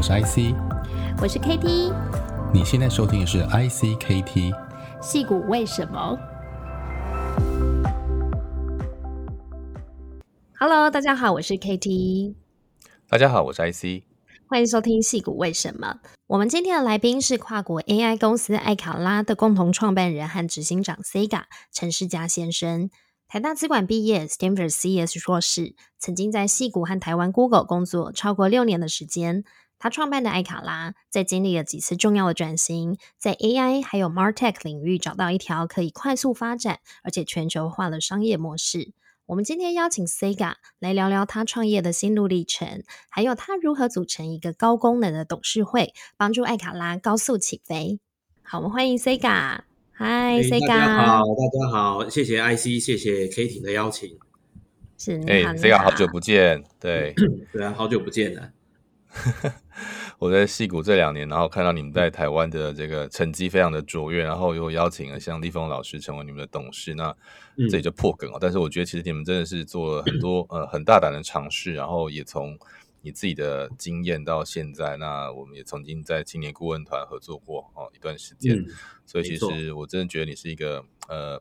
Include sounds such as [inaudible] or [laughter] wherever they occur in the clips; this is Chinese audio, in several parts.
我是 IC，我是 KT。你现在收听的是 IC KT。戏骨为什么？Hello，大家好，我是 KT。大家好，我是 IC。欢迎收听戏骨为什么。我们今天的来宾是跨国 AI 公司艾卡拉的共同创办人和执行长 Sega 陈世嘉先生。台大资管毕业，Stanford CS 硕士，曾经在戏谷和台湾 Google 工作超过六年的时间。他创办的艾卡拉，在经历了几次重要的转型，在 AI 还有 MarTech 领域找到一条可以快速发展而且全球化的商业模式。我们今天邀请 Sega 来聊聊他创业的心路历程，还有他如何组成一个高功能的董事会，帮助艾卡拉高速起飞。好，我们欢迎 Sega。嗨，Sega，大家好，大家好，谢谢 IC，谢谢 k a t i e 的邀请。是，哎，Sega，好久不见，对，[clears throat] 对啊，好久不见了。[laughs] 我在戏谷这两年，然后看到你们在台湾的这个成绩非常的卓越，然后又邀请了像立峰老师成为你们的董事，那这里就破梗了。但是我觉得其实你们真的是做了很多呃很大胆的尝试，然后也从。你自己的经验到现在，那我们也曾经在青年顾问团合作过哦一段时间，嗯、所以其实我真的觉得你是一个呃，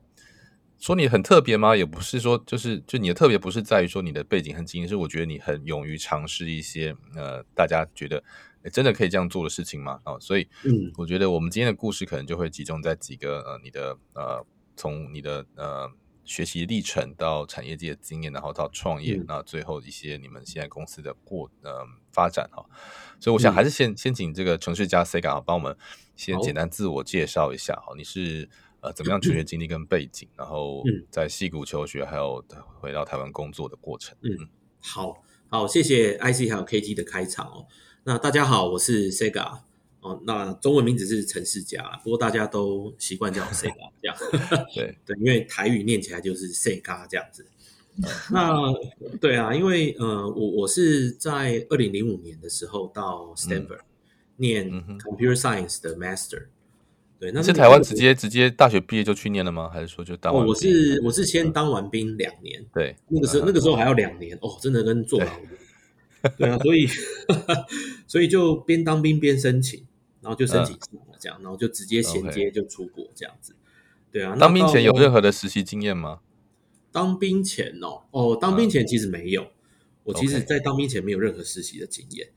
说你很特别吗？也不是说，就是就你的特别不是在于说你的背景很经验，是我觉得你很勇于尝试一些呃大家觉得真的可以这样做的事情嘛哦，所以嗯，我觉得我们今天的故事可能就会集中在几个呃你的呃从你的呃。学习历程到产业界的经验，然后到创业，那、嗯、最后一些你们现在公司的过呃发展哈，所以我想还是先、嗯、先请这个城市家 Sega 帮我们先简单自我介绍一下哈，你是呃怎么样求学经历跟背景，嗯、然后在西谷求学，还有回到台湾工作的过程。嗯，好好，谢谢 IC 还有 KT 的开场哦。那大家好，我是 Sega。哦，那中文名字是陈世佳，不过大家都习惯叫我 Sega 这样。[laughs] 对 [laughs] 对，因为台语念起来就是 Sega 这样子。那对啊，因为呃，我我是在二零零五年的时候到 Stanford、嗯、念 Computer Science 的 Master。对，那是台湾直接直接大学毕业就去念了吗？还是说就当完兵？哦，我是我是先当完兵两年。对，那个时候那个时候还要两年哦，真的跟坐牢一样。对啊，所以 [laughs] 所以就边当兵边申请。然后就申请上了，这样，然后就直接衔接就出国这样子，对啊。当兵前有任何的实习经验吗？当兵前哦，哦，当兵前其实没有，我其实在当兵前没有任何实习的经验，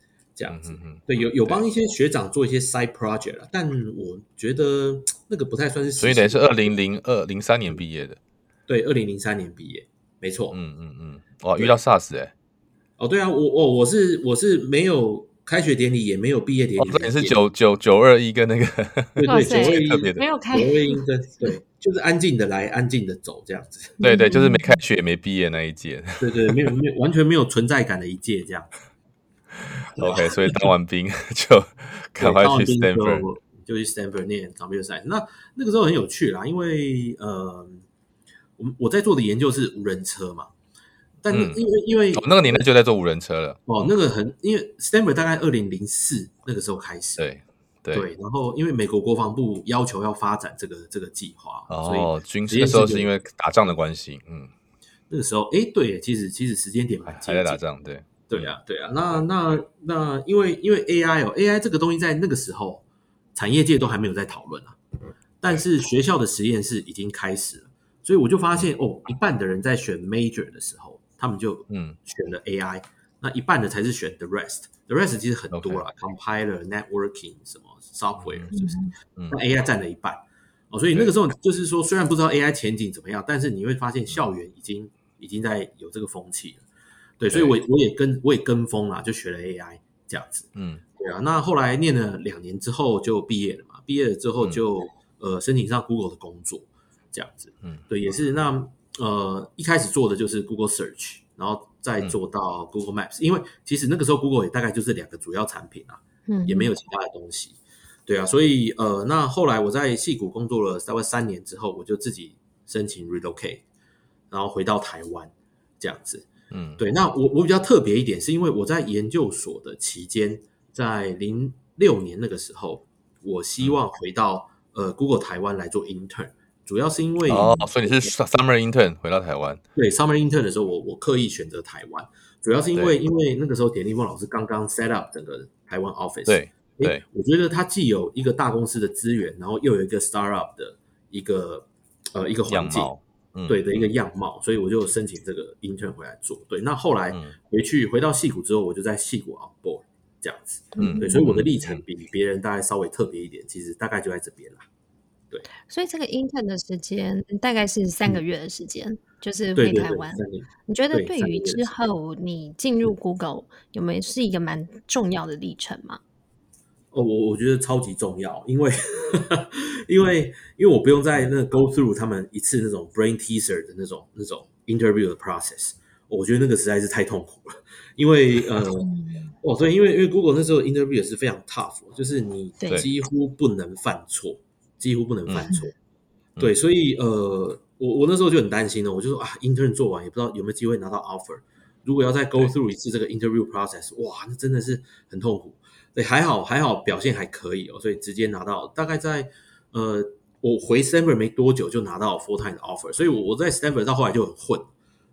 这样子。嗯对，有有帮一些学长做一些 side project 了，但我觉得那个不太算是。所以等于是二零零二零三年毕业的。对，二零零三年毕业，没错。嗯嗯嗯，哇，遇到 SARS 哎。哦，对啊，我我我是我是没有。开学典礼也没有毕业典礼，也是九九九二一跟那个 [laughs] 对对九二一特别的没有开九二一跟对，就是安静的来，安静的走这样子。对对，就是没开学也没毕业那一届。对对，没有没有完全没有存在感的一届这样。OK，所以当完兵 [laughs] 就赶快去 Stanford，就去 Stanford 念 Computer Science。那那个时候很有趣啦，因为呃，我我在做的研究是无人车嘛。但因为、嗯、因为、哦、那个年代就在做无人车了。哦，那个很因为 Stanford 大概二零零四那个时候开始，对对，对，然后因为美国国防部要求要发展这个这个计划，哦，所以军事那时候是因为打仗的关系，嗯，那个时候哎，对，其实其实时间点还在打仗，对对啊对啊，那那那因为因为 AI 哦 AI 这个东西在那个时候产业界都还没有在讨论啊，但是学校的实验室已经开始了，所以我就发现哦，一半的人在选 major 的时候。他们就嗯选了 AI，、嗯、那一半的才是选 the rest，the rest 其实很多了 Okay.，compiler、networking 什么 software 是不是？嗯、那 AI 占了一半哦，所以那个时候就是说，虽然不知道 AI 前景怎么样，但是你会发现校园已经已经在有这个风气了。对，所以我我也跟我也跟风啦，就学了 AI 这样子。嗯，对啊。那后来念了两年之后就毕业了嘛，毕业了之后就、嗯、呃申请上 Google 的工作这样子。嗯，对，也是那。呃，一开始做的就是 Google Search，然后再做到 Google Maps，、嗯、因为其实那个时候 Google 也大概就是两个主要产品啊，嗯，也没有其他的东西，对啊，所以呃，那后来我在戏谷工作了大概三年之后，我就自己申请 relocate，然后回到台湾这样子，嗯，对，那我我比较特别一点，是因为我在研究所的期间，在零六年那个时候，我希望回到、嗯、呃 Google 台湾来做 intern。主要是因为哦，所以你是 summer intern 回到台湾。对，summer intern 的时候，我我刻意选择台湾。主要是因为因为那个时候田立峰老师刚刚 set up 整个台湾 office，对对，我觉得他既有一个大公司的资源，然后又有一个 startup 的一个呃一个环境，嗯、对的一个样貌，所以我就申请这个 intern 回来做。对，那后来回去、嗯、回到戏谷之后，我就在戏谷 on board 这样子，嗯，对，所以我的历程比别人大概稍微特别一点，其实大概就在这边啦。对，所以这个 intern 的时间大概是三个月的时间，嗯、就是回台湾。你觉得对于之后你进入 Google 有没有是一个蛮重要的历程吗？哦，我我觉得超级重要，因为 [laughs] 因为因为我不用再那 go through 他们一次那种 brain teaser 的那种那种 interview 的 process，我觉得那个实在是太痛苦了。因为呃，哦，对，因为因为 Google 那时候 interview 也是非常 tough，就是你几乎不能犯错。几乎不能犯错，嗯、对，所以呃，我我那时候就很担心了，我就说啊，intern 做完也不知道有没有机会拿到 offer。如果要再 go through 一次这个 interview process，哇，那真的是很痛苦。对，还好还好，表现还可以哦，所以直接拿到。大概在呃，我回 Stanford 没多久就拿到 full time 的 offer，所以我我在 Stanford 到后来就很混，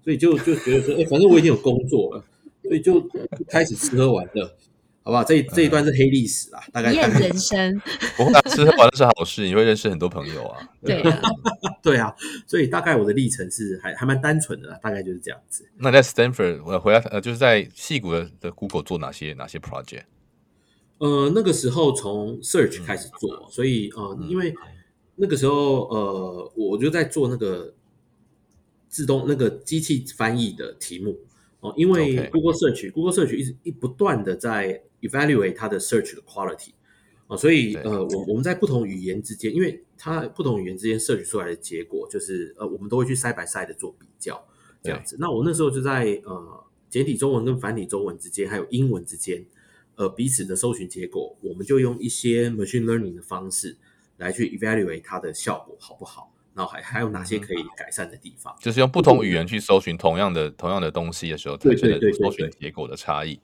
所以就就觉得说，哎，反正我已经有工作了，所以就开始吃喝玩乐。好不好？这一这一段是黑历史啦，大概验人生。[laughs] 不过吃喝玩乐是好事，你会认识很多朋友啊。[laughs] 对啊，[laughs] 对啊，所以大概我的历程是还还蛮单纯的啦，大概就是这样子。那在 Stanford，我回来呃，就是在戏谷的的 Google 做哪些哪些 project？呃，那个时候从 search 开始做，嗯、所以呃，因为那个时候呃，我就在做那个自动那个机器翻译的题目哦、呃，因为 Google Search，Google Search 一直一不断的在 evaluate 它的 search 的 quality 啊，所以呃，我我们在不同语言之间，因为它不同语言之间 search 出来的结果，就是呃，我们都会去 side by side 的做比较，这样子。那我那时候就在呃简体中文跟繁体中文之间，还有英文之间，呃，彼此的搜寻结果，我们就用一些 machine learning 的方式来去 evaluate 它的效果好不好，然后还还有哪些可以改善的地方，就是用不同语言去搜寻同样的同样的东西的时候，对对对，搜寻结果的差异。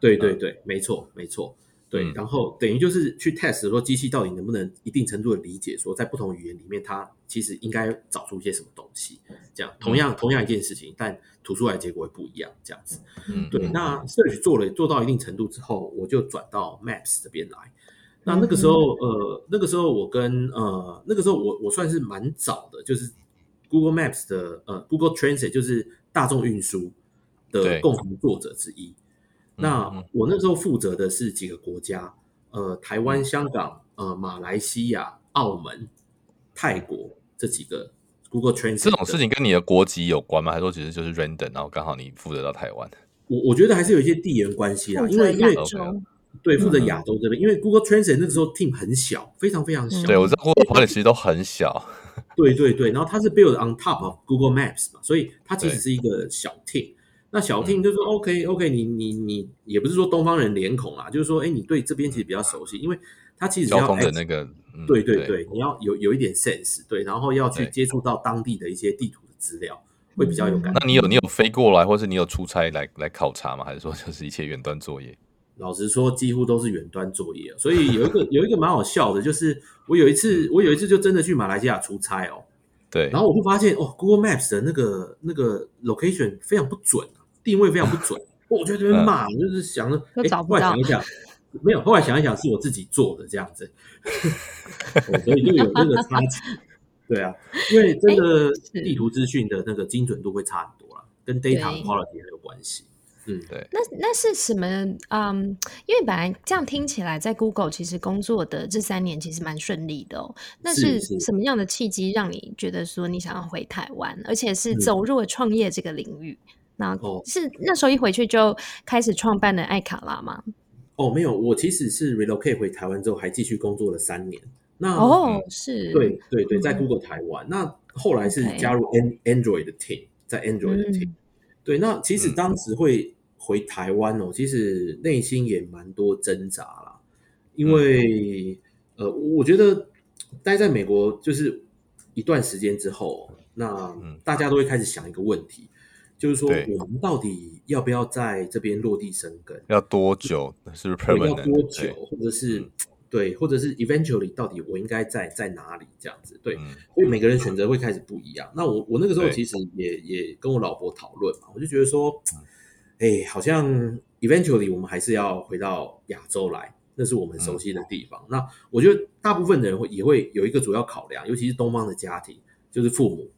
对对对，嗯、没错没错，对，嗯、然后等于就是去 test 说机器到底能不能一定程度的理解，说在不同语言里面它其实应该找出一些什么东西，这样同样、嗯、同样一件事情，但吐出来的结果会不一样，这样子。嗯，对。那 search 做了做到一定程度之后，我就转到 maps 这边来。那那个时候，嗯、呃，那个时候我跟呃，那个时候我我算是蛮早的，就是 Google Maps 的呃 Google Translate 就是大众运输的共同作者之一。那我那时候负责的是几个国家，呃，台湾、香港、呃，马来西亚、澳门、泰国这几个 Google Translate。这种事情跟你的国籍有关吗？还是说其实就是 random，然后刚好你负责到台湾？我我觉得还是有一些地缘关系啦，因为因为对负责亚洲这边，因为 Google Translate 那个时候 team 很小，非常非常小。对，我知道 Google Translate 其实都很小。[laughs] 对对对，然后它是 build on top of Google Maps 嘛，所以它其实是一个小 team。那小 team 就说 OK OK，你你你也不是说东方人脸孔啊，就是说，哎，你对这边其实比较熟悉，因为他其实要交通的那个，对对对，你要有有一点 sense，对，然后要去接触到当地的一些地图的资料，会比较有感觉。那你有你有飞过来，或是你有出差来来考察吗？还是说就是一切远端作业？[laughs] 老实说，几乎都是远端作业。所以有一个有一个蛮好笑的，就是我有一次我有一次就真的去马来西亚出差哦，对，然后我就发现哦，Google Maps 的那个那个 location 非常不准。定位非常不准，[laughs] 我就在这边骂，我、就是想着，哎，后来想一想，没有，后来想一想是我自己做的这样子，[laughs] 所以就有那个差距。对啊，因为这个地图资讯的那个精准度会差很多啦，跟 data quality 很有关系。嗯，对。那那是什么？嗯，因为本来这样听起来，在 Google 其实工作的这三年其实蛮顺利的哦。那是什么样的契机让你觉得说你想要回台湾，而且是走入了创业这个领域？嗯那是那时候一回去就开始创办了爱卡拉吗？哦，没有，我其实是 relocate 回台湾之后，还继续工作了三年。那哦，是，对对对，在 Google 台湾。嗯、那后来是加入 Android 的 team，在 Android 的 team。嗯、对，那其实当时会回台湾哦，其实内心也蛮多挣扎啦，因为、嗯、呃，我觉得待在美国就是一段时间之后，那大家都会开始想一个问题。就是说，我们到底要不要在这边落地生根？要多久？是不是？要多久？或者是对，或者是 eventually，到底我应该在在哪里？这样子，对。所以每个人选择会开始不一样。那我我那个时候其实也也跟我老婆讨论嘛，我就觉得说，哎，好像 eventually 我们还是要回到亚洲来，那是我们熟悉的地方。嗯、那我觉得大部分的人会也会有一个主要考量，尤其是东方的家庭，就是父母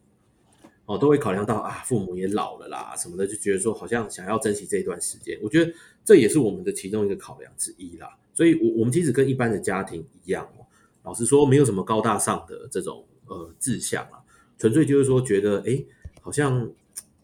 哦，都会考量到啊，父母也老了啦什么的，就觉得说好像想要珍惜这一段时间。我觉得这也是我们的其中一个考量之一啦。所以，我我们其实跟一般的家庭一样哦，老实说，没有什么高大上的这种呃志向啊，纯粹就是说觉得，哎，好像。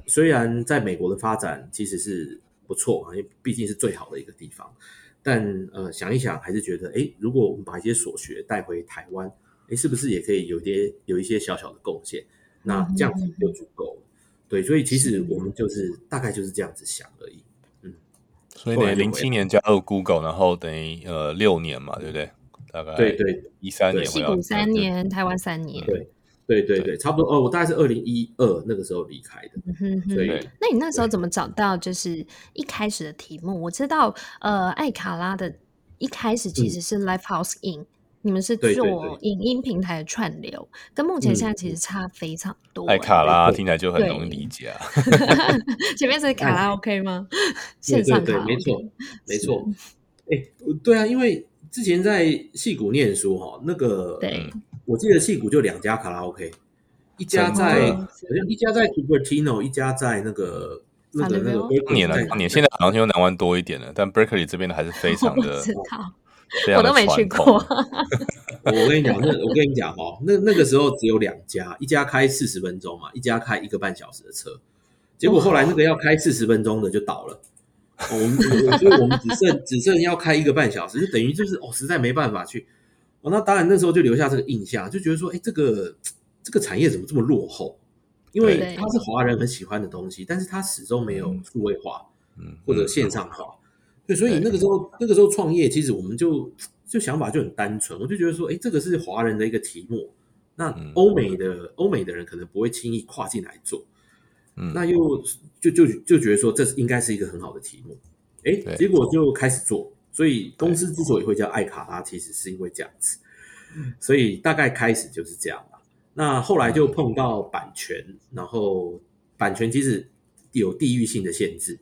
虽然在美国的发展其实是不错啊，因为毕竟是最好的一个地方，但呃想一想还是觉得，哎，如果我们把一些所学带回台湾，哎，是不是也可以有些有一些小小的贡献？那这样子就足够了。对，所以其实我们就是大概就是这样子想而已。嗯，所以等于零七年加入 Google，然后等于呃六年嘛，对不对？大概对对一三年，矽谷三年，台湾三年，对。对对对，差不多哦。我大概是二零一二那个时候离开的，嗯、哼所以那你那时候怎么找到就是一开始的题目？我知道，呃，艾卡拉的一开始其实是 Lifehouse Inc，、嗯、你们是做影音平台的串流，对对对跟目前现在其实差非常多。艾卡拉听起来就很容易理解啊。前面是卡拉 [laughs] OK 吗？线上卡拉 OK，没错，没错。哎，对啊，因为之前在戏谷念书哈，那个对。我记得戏谷就两家卡拉 OK，一家在好像一家在 Cupertino，一家在那个 [laughs] 那个那个。当年了，当年现在好像听说南湾多一点了，但 Berkeley 这边的还是非 [laughs] 常的，[laughs] 我都没去过。[laughs] 我跟你讲，那我跟你讲哈，那那个时候只有两家，一家开四十分钟嘛，一家开一个半小时的车。结果后来那个要开四十分钟的就倒了，我们所以我们只剩 [laughs] 只剩要开一个半小时，就等于就是哦，实在没办法去。哦，那当然，那时候就留下这个印象，就觉得说，哎，这个这个产业怎么这么落后？因为它是华人很喜欢的东西，但是它始终没有数位化，嗯，或者线上化。对，所以那个时候那个时候创业，其实我们就就想法就很单纯，我就觉得说，哎，这个是华人的一个题目，那欧美的欧美的人可能不会轻易跨进来做，嗯，那又就就就觉得说，这是应该是一个很好的题目，哎，结果就开始做。所以公司之所以会叫爱卡拉，其实是因为这样子，所以大概开始就是这样了。那后来就碰到版权，然后版权其实有地域性的限制，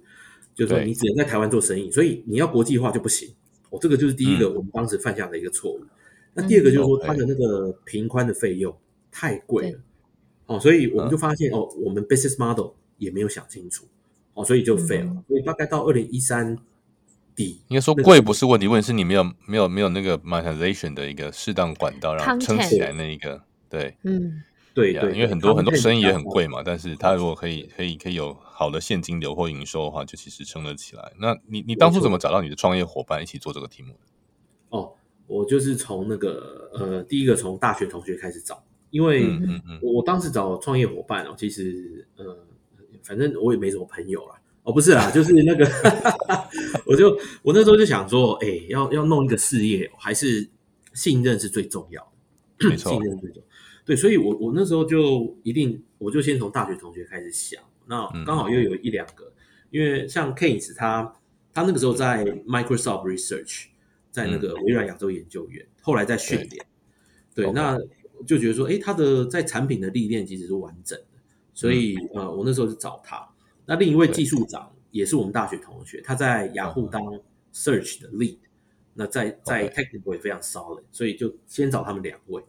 就是说你只能在台湾做生意，所以你要国际化就不行。哦，这个就是第一个我们当时犯下的一个错误。那第二个就是说它的那个平宽的费用太贵了，哦，所以我们就发现哦，我们 business model 也没有想清楚，哦，所以就 fail 了。所以大概到二零一三。应该说贵不是问题，问题是你没有没有没有那个 monetization 的一个适当管道，然后撑起来那一个，对，嗯，对对，因为很多很多生意也很贵嘛，但是它如果可以可以可以有好的现金流或营收的话，就其实撑得起来。那你你当初怎么找到你的创业伙伴一起做这个题目？哦，我就是从那个呃，第一个从大学同学开始找，因为我当时找创业伙伴哦，其实呃，反正我也没什么朋友啦。哦，不是啦，[laughs] 就是那个，[laughs] 我就我那时候就想说，哎、欸，要要弄一个事业，还是信任是最重要的，没错，[clears throat] 信任最重要。对，所以我我那时候就一定，我就先从大学同学开始想，那刚好又有一两个，嗯、因为像 Keynes 他他那个时候在 Microsoft Research，在那个微软亚洲研究院，嗯、后来在训练，对.那就觉得说，哎、欸，他的在产品的历练其实是完整的，所以、嗯、呃，我那时候是找他。那另一位技术长也是我们大学同学，他在雅虎当 search 的 lead，那在在 technical 也非常 solid，所以就先找他们两位。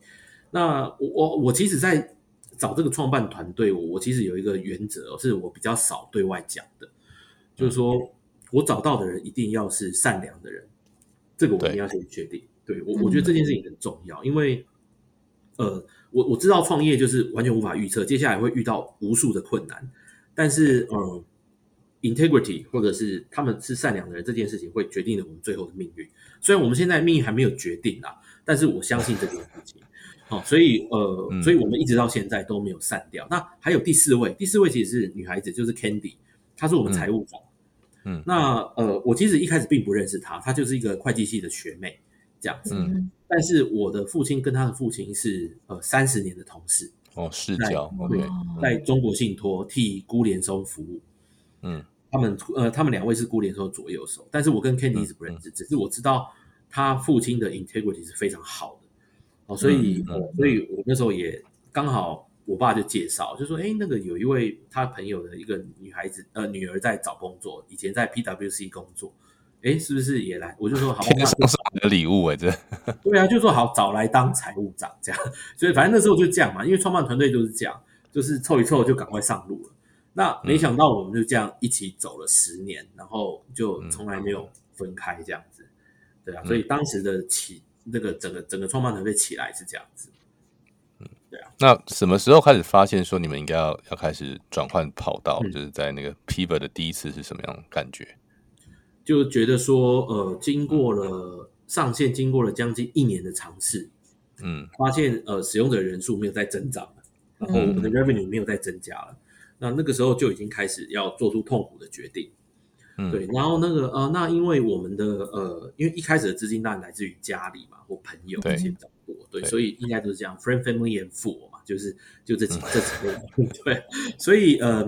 那我我我其实，在找这个创办团队，我我其实有一个原则，是我比较少对外讲的，就是说我找到的人一定要是善良的人，这个我一定要先确定。对，我我觉得这件事情很重要，因为呃，我我知道创业就是完全无法预测，接下来会遇到无数的困难。但是，呃，integrity 或者是他们是善良的人，这件事情会决定了我们最后的命运。虽然我们现在命运还没有决定啊，但是我相信这件事情。好，所以呃，所以我们一直到现在都没有散掉。那还有第四位，第四位其实是女孩子，就是 Candy，她是我们财务长。嗯，那呃，我其实一开始并不认识她，她就是一个会计系的学妹这样子。嗯，但是我的父亲跟她的父亲是呃三十年的同事。哦，世交对，在中国信托替辜濂松服务，嗯，他们呃，他们两位是辜濂松左右手，但是我跟 Candy 是不认识，只是我知道他父亲的 integrity 是非常好的，哦，所以呃，所以我那时候也刚好我爸就介绍，就说：“哎，那个有一位他朋友的一个女孩子，呃，女儿在找工作，以前在 PwC 工作，哎，是不是也来？”我就说：“好，天上送来的礼物哎，这 [laughs] 对啊，就说好找来当财务长这样。[laughs] 所以反正那时候就这样嘛，因为创办团队就是这样，就是凑一凑就赶快上路了。那没想到我们就这样一起走了十年，嗯、然后就从来没有分开这样子，对啊。所以当时的起那个整个整个创办团队起来是这样子。”嗯，对啊那什么时候开始发现说你们应该要要开始转换跑道？嗯、就是在那个 pivot 的第一次是什么样感觉？就觉得说，呃，经过了上线，经过了将近一年的尝试，嗯，发现呃使用者人数没有在增长了，然后我们的 revenue 没有在增加了，嗯、那那个时候就已经开始要做出痛苦的决定。嗯，对，然后那个呃，那因为我们的呃，因为一开始的资金当然来自于家里嘛，或朋友这些比较多，对，对，所以应该都是这样，friend family and fool 嘛，就是就这几、嗯、这几类，[laughs] 对，所以呃，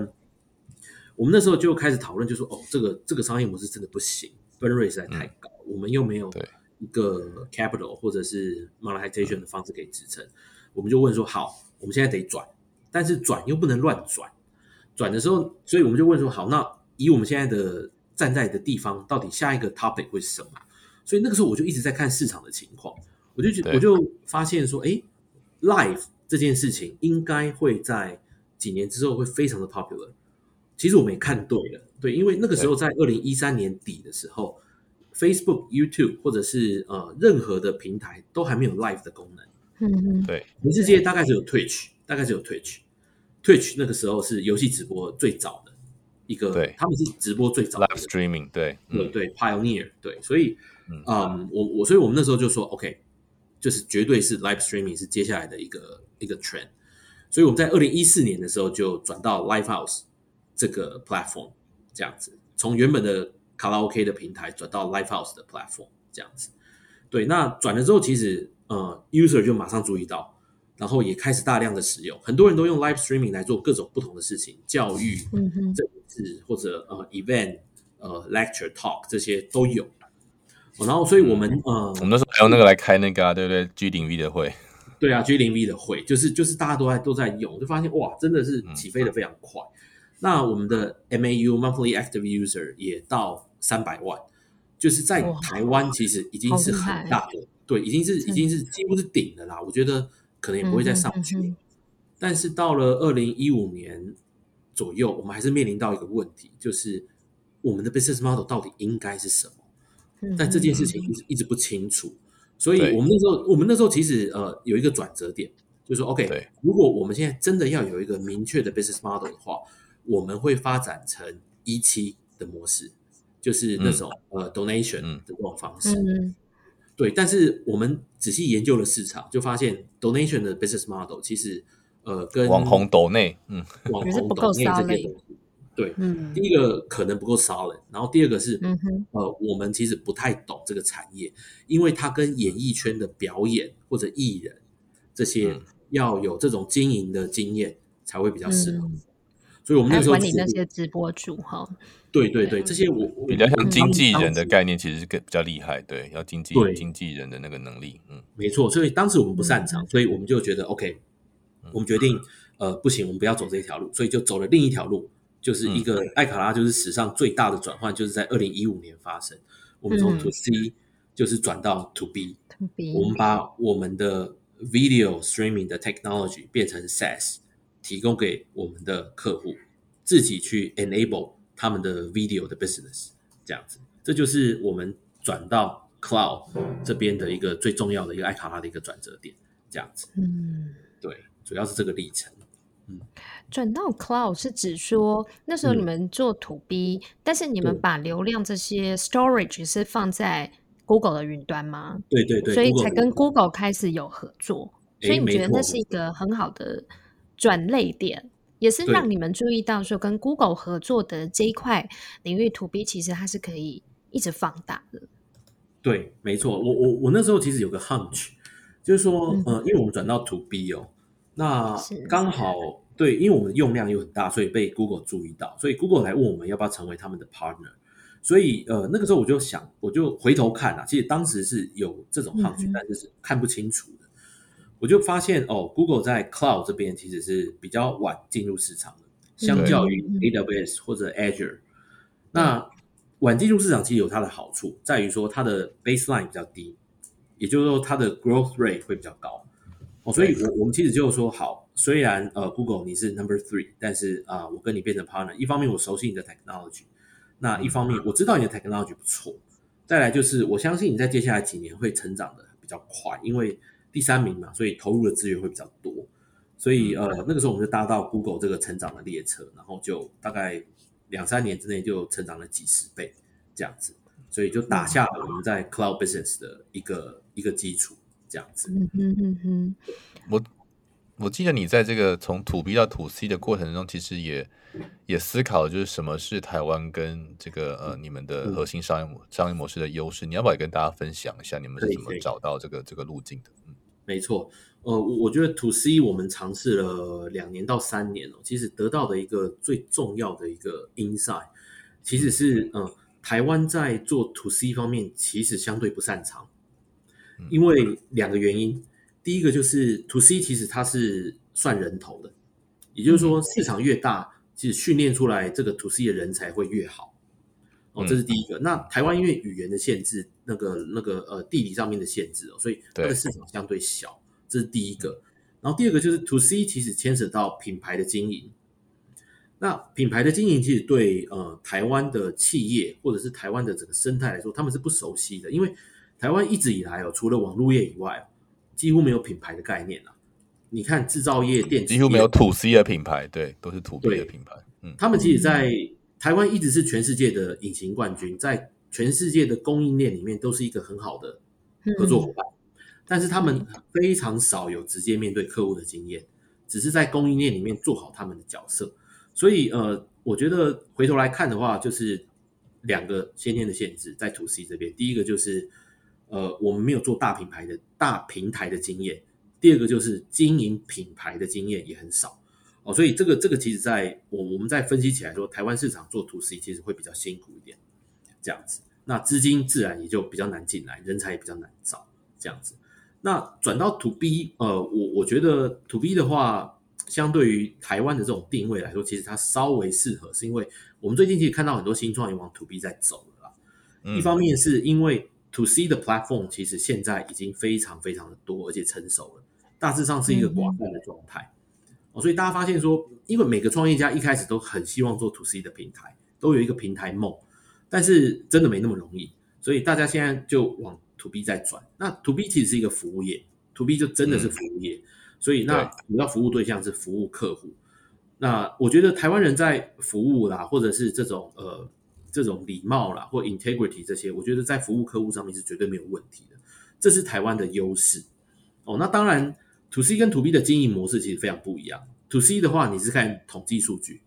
我们那时候就开始讨论，就说哦，这个这个商业模式真的不行，burn rate 实在太高，嗯、我们又没有一个 capital 或者是 monetization 的方式可以支撑，嗯、我们就问说，好，我们现在得转，但是转又不能乱转，转的时候，所以我们就问说，好，那以我们现在的站在的地方，到底下一个 topic 会是什么？所以那个时候我就一直在看市场的情况，我就觉我就发现说，哎，live 这件事情应该会在几年之后会非常的 popular。其实我们也看对了，对，因为那个时候在二零一三年底的时候，Facebook、YouTube 或者是呃任何的平台都还没有 live 的功能。嗯嗯，对，全世界大概只有 Twitch，大概只有 Twitch，Twitch 那个时候是游戏直播最早的。一个，对。他们是直播最早的 live streaming，对，对对，pioneer，对，所以，嗯，嗯我我，所以我们那时候就说，OK，就是绝对是 live streaming 是接下来的一个一个 trend，所以我们在二零一四年的时候就转到 Livehouse 这个 platform，这样子，从原本的卡拉 OK 的平台转到 Livehouse 的 platform，这样子，对，那转了之后，其实呃，user 就马上注意到。然后也开始大量的使用，很多人都用 live streaming 来做各种不同的事情，教育、嗯政治或者呃 event、呃 lecture talk 这些都有。然后，所以我们呃，我们那时候还用那个来开那个啊，对不对？G 零 V 的会，对啊，G 零 V 的会，就是就是大家都在都在用，就发现哇，真的是起飞的非常快。嗯、那我们的 MAU monthly active user 也到三百万，就是在台湾其实已经是很大的，对，已经是已经是几乎是顶的啦。我觉得。可能也不会再上去，嗯嗯、但是到了二零一五年左右，我们还是面临到一个问题，就是我们的 business model 到底应该是什么？嗯、但这件事情一直一直不清楚，所以我们那时候，我们那时候其实呃有一个转折点，就是说，OK，如果我们现在真的要有一个明确的 business model 的话，我们会发展成一期的模式，就是那种、嗯、呃 donation 的这种方式。嗯。对，但是我们仔细研究了市场，就发现 donation 的 business model 其实，呃，跟网红抖内，嗯，网红抖内这些东西，对，嗯，第一个可能不够 solid，然后第二个是，嗯哼，呃，我们其实不太懂这个产业，因为它跟演艺圈的表演或者艺人这些要有这种经营的经验才会比较适合。嗯所以我们那时候管理那些直播主哈，对对对，这些我比较像经纪人的概念，其实是更比较厉害，对，要经纪经纪人的那个能力，嗯，没错。所以当时我们不擅长，所以我们就觉得 OK，我们决定呃不行，我们不要走这一条路，所以就走了另一条路，就是一个艾卡拉就是史上最大的转换，就是在二零一五年发生，我们从 To C 就是转到 To B，我们把我们的 Video Streaming 的 Technology 变成 SaaS。提供给我们的客户自己去 enable 他们的 video 的 business，这样子，这就是我们转到 cloud 这边的一个最重要的一个艾卡拉的一个转折点，这样子。嗯，对，主要是这个历程。嗯，转到 cloud 是指说那时候你们做 to B，、嗯、但是你们把流量这些 storage 是放在 Google 的云端吗？对对对，所以才跟 Google 开始有合作。所以你觉得那是一个很好的。转捩点也是让你们注意到，说跟 Google 合作的这一块领域，To B 其实它是可以一直放大的。对，没错。我我我那时候其实有个 hunch，就是说，嗯、呃，因为我们转到 To B 哦，那刚好对，因为我们用量又很大，所以被 Google 注意到，所以 Google 来问我们要不要成为他们的 partner。所以呃，那个时候我就想，我就回头看啊，其实当时是有这种 hunch，、嗯、但是是看不清楚的。我就发现哦，Google 在 Cloud 这边其实是比较晚进入市场的，相较于 AWS 或者 Azure。那晚进入市场其实有它的好处，在于说它的 baseline 比较低，也就是说它的 growth rate 会比较高。哦，所以我我们其实就是说，好，虽然呃 Google 你是 number three，但是啊、呃，我跟你变成 partner，一方面我熟悉你的 technology，那一方面我知道你的 technology 不错，再来就是我相信你在接下来几年会成长的比较快，因为第三名嘛，所以投入的资源会比较多，所以呃那个时候我们就搭到 Google 这个成长的列车，然后就大概两三年之内就成长了几十倍这样子，所以就打下了我们在 Cloud business 的一个一个基础。这样子，嗯嗯嗯哼，我我记得你在这个从 To B 到 To C 的过程中，其实也也思考了，就是什么是台湾跟这个呃你们的核心商业模商业模式的优势，你要不要也跟大家分享一下你们是怎么找到这个这个路径的？嗯，没错，呃，我我觉得 To C 我们尝试了两年到三年哦，其实得到的一个最重要的一个 insight，其实是嗯、呃，台湾在做 To C 方面其实相对不擅长。因为两个原因，第一个就是 To C 其实它是算人头的，也就是说市场越大，其实训练出来这个 To C 的人才会越好。哦，这是第一个。那台湾因为语言的限制，那个那个呃地理上面的限制哦，所以它的市场相对小，这是第一个。然后第二个就是 To C 其实牵扯到品牌的经营。那品牌的经营其实对呃台湾的企业或者是台湾的整个生态来说，他们是不熟悉的，因为。台湾一直以来哦，除了网络业以外，几乎没有品牌的概念啊。你看制造业、电子业，几乎没有 To C 的品牌，对，都是 To B 的品牌。嗯，他们其实，在台湾一直是全世界的隐形冠军，在全世界的供应链里面都是一个很好的合作伙伴。嗯，但是他们非常少有直接面对客户的经验，只是在供应链里面做好他们的角色。所以，呃，我觉得回头来看的话，就是两个先天的限制在 To C 这边。第一个就是。呃，我们没有做大品牌的大平台的经验。第二个就是经营品牌的经验也很少哦，所以这个这个其实在我我们在分析起来说，台湾市场做 To C 其实会比较辛苦一点，这样子。那资金自然也就比较难进来，人才也比较难找，这样子。那转到 To B，呃，我我觉得 To B 的话，相对于台湾的这种定位来说，其实它稍微适合，是因为我们最近其实看到很多新创业往 To B 在走了啦。嗯，一方面是因为 To C 的 platform 其实现在已经非常非常的多，而且成熟了，大致上是一个广泛的状态。哦，所以大家发现说，因为每个创业家一开始都很希望做 To C 的平台，都有一个平台梦，但是真的没那么容易，所以大家现在就往 To B 在转。那 To B 其实是一个服务业，To B 就真的是服务业，所以那主要服务对象是服务客户。那我觉得台湾人在服务啦，或者是这种呃。这种礼貌啦，或 integrity 这些，我觉得在服务客户上面是绝对没有问题的，这是台湾的优势。哦，那当然，to C 跟 to B 的经营模式其实非常不一样。to C 的话，你是看统计数据，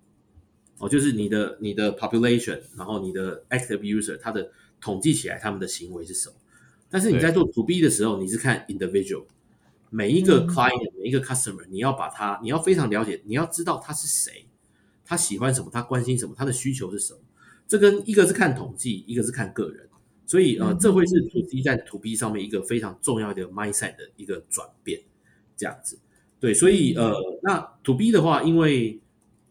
哦，就是你的你的 population，然后你的 active user，它的统计起来他们的行为是什么。但是你在做 to B 的时候，你是看 individual，每一个 client，每一个 customer，你要把他，你要非常了解，你要知道他是谁，他喜欢什么，他关心什么，他的需求是什么。这跟一个是看统计，一个是看个人，所以呃，这会是 To C 在 To B 上面一个非常重要的 mindset 的一个转变，这样子。对，所以呃，那 To B 的话，因为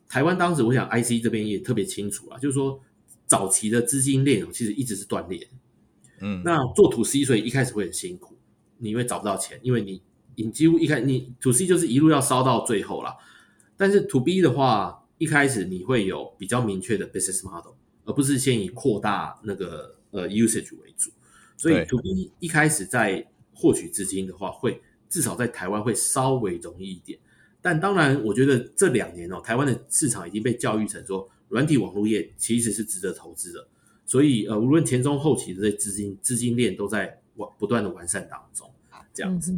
台湾当时我想 IC 这边也特别清楚啊，就是说早期的资金链其实一直是断裂，嗯，那做 To C 所以一开始会很辛苦，你因为找不到钱，因为你你几乎一开始你 To C 就是一路要烧到最后啦，但是 To B 的话，一开始你会有比较明确的 business model。而不是先以扩大那个呃 usage 为主，所以 to B 一开始在获取资金的话，会至少在台湾会稍微容易一点。但当然，我觉得这两年哦，台湾的市场已经被教育成说，软体网络业其实是值得投资的。所以呃，无论前中后期的这资金资金链都在完不断的完善当中，这样子。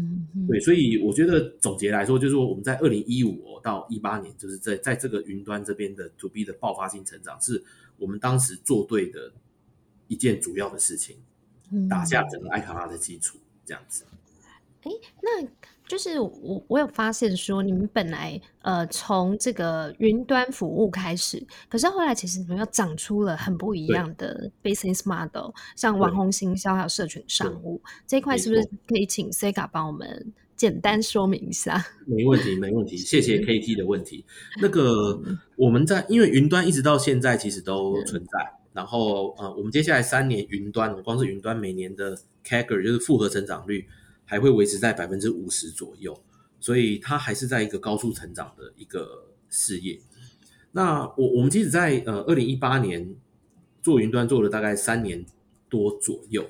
对，所以我觉得总结来说，就是说我们在二零一五到一八年，就是在在这个云端这边的 to B 的爆发性成长是。我们当时做对的一件主要的事情，打下整个艾卡拉的基础，这样子。哎，那就是我我有发现说，你们本来呃从这个云端服务开始，可是后来其实你们又长出了很不一样的 business model，像网红行销还有社群商务这一块，是不是可以请 Sega 帮我们简简单说明一下。没问题，没问题。谢谢 KT 的问题。那个我们在因为云端一直到现在其实都存在，然后呃，我们接下来三年云端，光是云端每年的 CAGR 就是复合成长率还会维持在百分之五十左右，所以它还是在一个高速成长的一个事业。那我我们其实在呃二零一八年做云端做了大概三年多左右，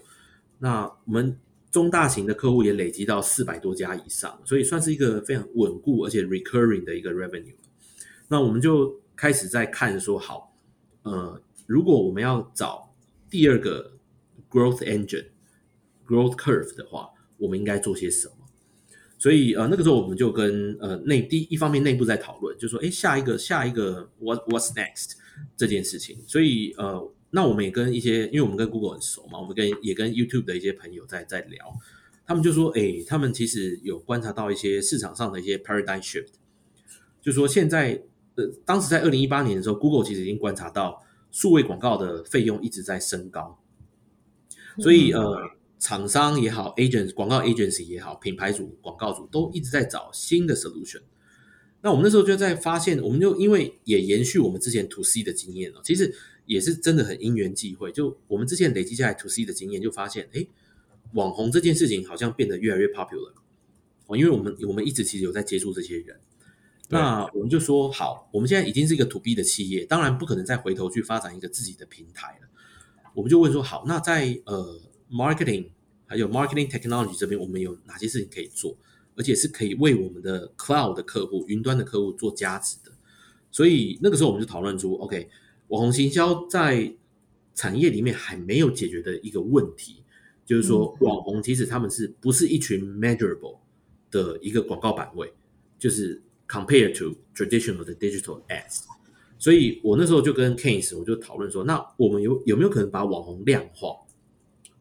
那我们。中大型的客户也累积到四百多家以上，所以算是一个非常稳固而且 recurring 的一个 revenue。那我们就开始在看说，好，呃，如果我们要找第二个 growth engine、growth curve 的话，我们应该做些什么？所以呃，那个时候我们就跟呃内第一方面内部在讨论，就说，哎，下一个下一个 what what's next 这件事情。所以呃。那我们也跟一些，因为我们跟 Google 很熟嘛，我们跟也跟 YouTube 的一些朋友在在聊，他们就说，哎，他们其实有观察到一些市场上的一些 paradigm shift，就说现在，呃，当时在二零一八年的时候，Google 其实已经观察到数位广告的费用一直在升高，所以呃，厂商也好，agent 广告 agency 也好，品牌主、广告主都一直在找新的 solution。那我们那时候就在发现，我们就因为也延续我们之前 To C 的经验了，其实。也是真的很因缘际会，就我们之前累积下来 to C 的经验，就发现，哎，网红这件事情好像变得越来越 popular 哦，因为我们我们一直其实有在接触这些人，那我们就说好，我们现在已经是一个 to B 的企业，当然不可能再回头去发展一个自己的平台了。我们就问说，好，那在呃 marketing 还有 marketing technology 这边，我们有哪些事情可以做，而且是可以为我们的 cloud 的客户、云端的客户做价值的。所以那个时候我们就讨论出，OK。网红行销在产业里面还没有解决的一个问题，就是说网红其实他们是不是一群 measurable 的一个广告版位，就是 compare to traditional 的 digital ads。所以我那时候就跟 Case 我就讨论说，那我们有有没有可能把网红量化，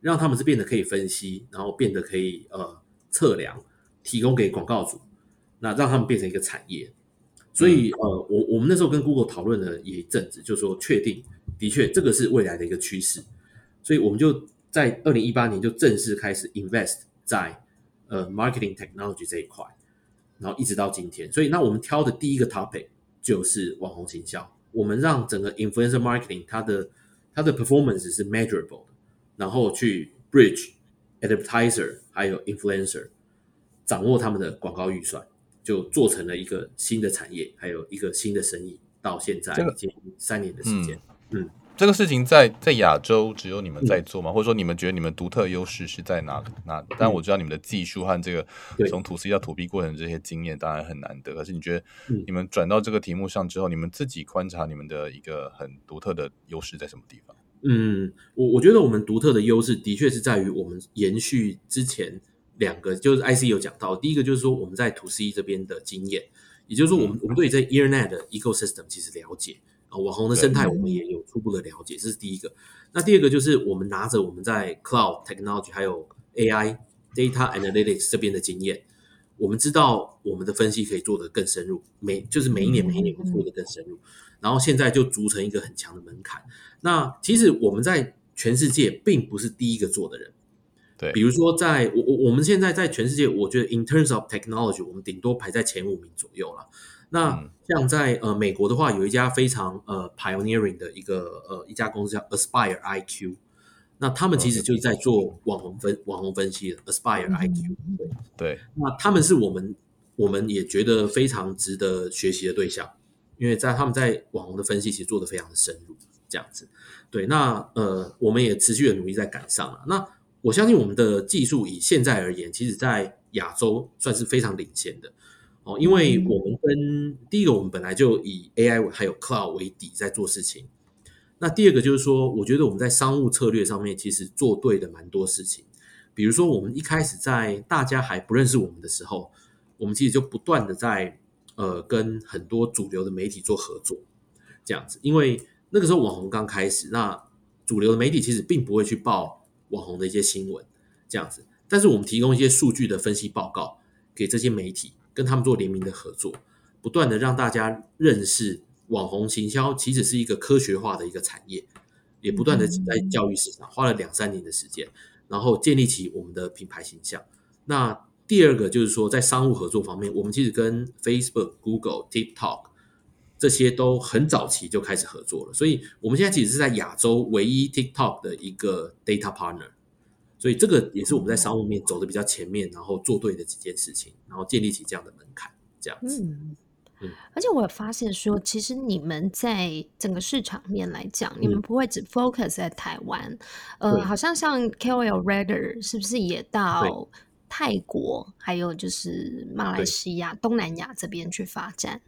让他们是变得可以分析，然后变得可以呃测量，提供给广告主，那让他们变成一个产业。所以，呃，我我们那时候跟 Google 讨论了一阵子，就说确定，的确这个是未来的一个趋势，所以我们就在二零一八年就正式开始 invest 在呃 marketing technology 这一块，然后一直到今天。所以，那我们挑的第一个 topic 就是网红行销，我们让整个 influencer marketing 它的它的 performance 是 measurable 的，然后去 bridge advertiser 还有 influencer 掌握他们的广告预算。就做成了一个新的产业，还有一个新的生意，到现在已经三年的时间。这个、嗯，这个事情在在亚洲只有你们在做吗？嗯、或者说你们觉得你们独特优势是在哪哪？但我知道你们的技术和这个从 To C 到 To B 过程这些经验当然很难得。可是你觉得你们转到这个题目上之后，你们自己观察你们的一个很独特的优势在什么地方？嗯，我我觉得我们独特的优势的确是在于我们延续之前。两个就是 IC 有讲到，第一个就是说我们在 To C 这边的经验，也就是说我们、嗯、我们对于这 Internet 的 ecosystem 其实了解啊，网红的生态我们也有初步的了解，这是第一个。那第二个就是我们拿着我们在 Cloud Technology 还有 AI Data Analytics 这边的经验，我们知道我们的分析可以做得更深入，每就是每一年每一年会做得更深入，然后现在就组成一个很强的门槛。那其实我们在全世界并不是第一个做的人。比如说在，我我我们现在在全世界，我觉得 in terms of technology，我们顶多排在前五名左右了。那像在呃美国的话，有一家非常呃 pioneering 的一个呃一家公司叫 Aspire IQ，那他们其实就是在做网红分网红分析的 Aspire IQ。对对，那他们是我们我们也觉得非常值得学习的对象，因为在他们在网红的分析其实做的非常的深入，这样子。对，那呃我们也持续的努力在赶上了。那我相信我们的技术以现在而言，其实在亚洲算是非常领先的哦，因为我们跟第一个，我们本来就以 AI 还有 Cloud 为底在做事情。那第二个就是说，我觉得我们在商务策略上面其实做对的蛮多事情。比如说，我们一开始在大家还不认识我们的时候，我们其实就不断的在呃跟很多主流的媒体做合作，这样子。因为那个时候网红刚开始，那主流的媒体其实并不会去报。网红的一些新闻这样子，但是我们提供一些数据的分析报告给这些媒体，跟他们做联名的合作，不断的让大家认识网红行销其实是一个科学化的一个产业，也不断的在教育市场花了两三年的时间，然后建立起我们的品牌形象。那第二个就是说，在商务合作方面，我们其实跟 Facebook、Google、TikTok 这些都很早期就开始合作了，所以我们现在其实是在亚洲唯一 TikTok 的一个 data partner。所以这个也是我们在商务面走的比较前面，然后做对的几件事情，然后建立起这样的门槛，这样子。嗯嗯。而且我有发现说，其实你们在整个市场面来讲，嗯、你们不会只 focus 在台湾，呃，好像像 KOL Radar 是不是也到泰国，还有就是马来西亚、东南亚这边去发展？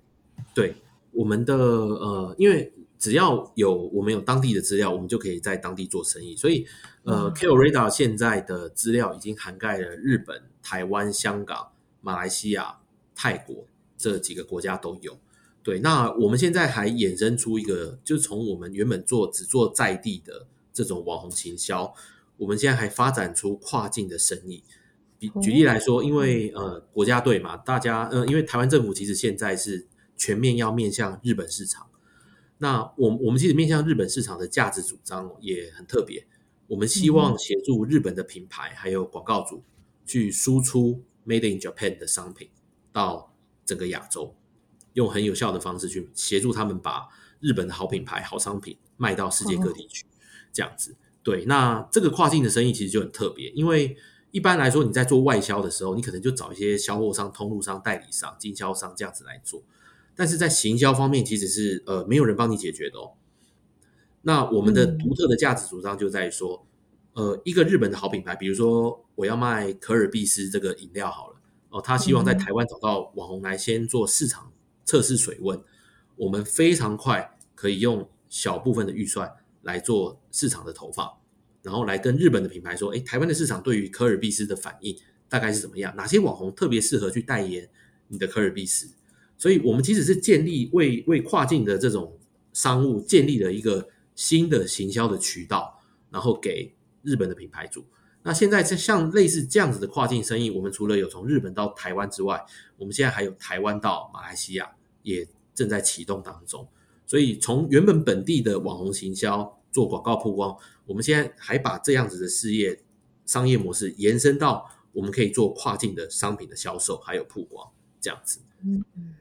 对，我们的呃，因为。只要有我们有当地的资料，我们就可以在当地做生意。所以，呃，KOL Radar 现在的资料已经涵盖了日本、台湾、香港、马来西亚、泰国这几个国家都有。对，那我们现在还衍生出一个，就是从我们原本做只做在地的这种网红行销，我们现在还发展出跨境的生意。比举例来说，因为呃国家队嘛，大家呃因为台湾政府其实现在是全面要面向日本市场。那我我们其实面向日本市场的价值主张也很特别，我们希望协助日本的品牌还有广告主去输出 Made in Japan 的商品到整个亚洲，用很有效的方式去协助他们把日本的好品牌、好商品卖到世界各地去，这样子。对，那这个跨境的生意其实就很特别，因为一般来说你在做外销的时候，你可能就找一些销货商、通路商、代理商、经销商这样子来做。但是在行销方面，其实是呃没有人帮你解决的哦。那我们的独特的价值主张就在于说，呃，一个日本的好品牌，比如说我要卖可尔必思这个饮料好了，哦，他希望在台湾找到网红来先做市场测试水温，我们非常快可以用小部分的预算来做市场的投放，然后来跟日本的品牌说，哎，台湾的市场对于可尔必思的反应大概是怎么样？哪些网红特别适合去代言你的可尔必思？所以，我们其实是建立为为跨境的这种商务建立了一个新的行销的渠道，然后给日本的品牌主。那现在像类似这样子的跨境生意，我们除了有从日本到台湾之外，我们现在还有台湾到马来西亚也正在启动当中。所以，从原本本地的网红行销做广告曝光，我们现在还把这样子的事业商业模式延伸到我们可以做跨境的商品的销售还有曝光这样子。嗯嗯。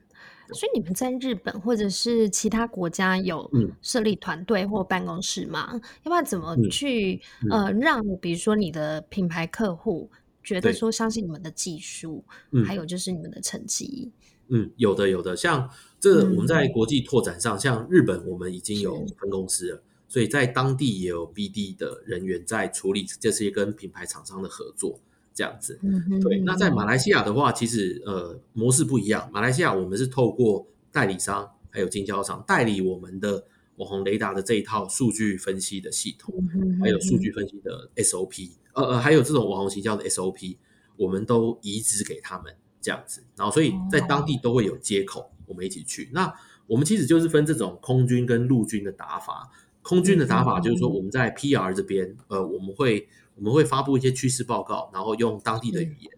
所以你们在日本或者是其他国家有设立团队或办公室吗？嗯、要不然怎么去、呃让比如说你的品牌客户觉得说相信你们的技术，还有就是你们的成绩？嗯，有的有的，像这个我们在国际拓展上，嗯、像日本我们已经有分公司了，所以在当地也有 BD 的人员在处理这些跟品牌厂商的合作。这样子，对。那在马来西亚的话，其实呃模式不一样。马来西亚我们是透过代理商还有经销商代理我们的网红雷达的这一套数据分析的系统，还有数据分析的 SOP，呃呃，还有这种网红行销的 SOP，我们都移植给他们这样子。然后所以在当地都会有接口，我们一起去。那我们其实就是分这种空军跟陆军的打法。空军的打法就是说我们在 PR 这边，呃，我们会。我们会发布一些趋势报告，然后用当地的语言，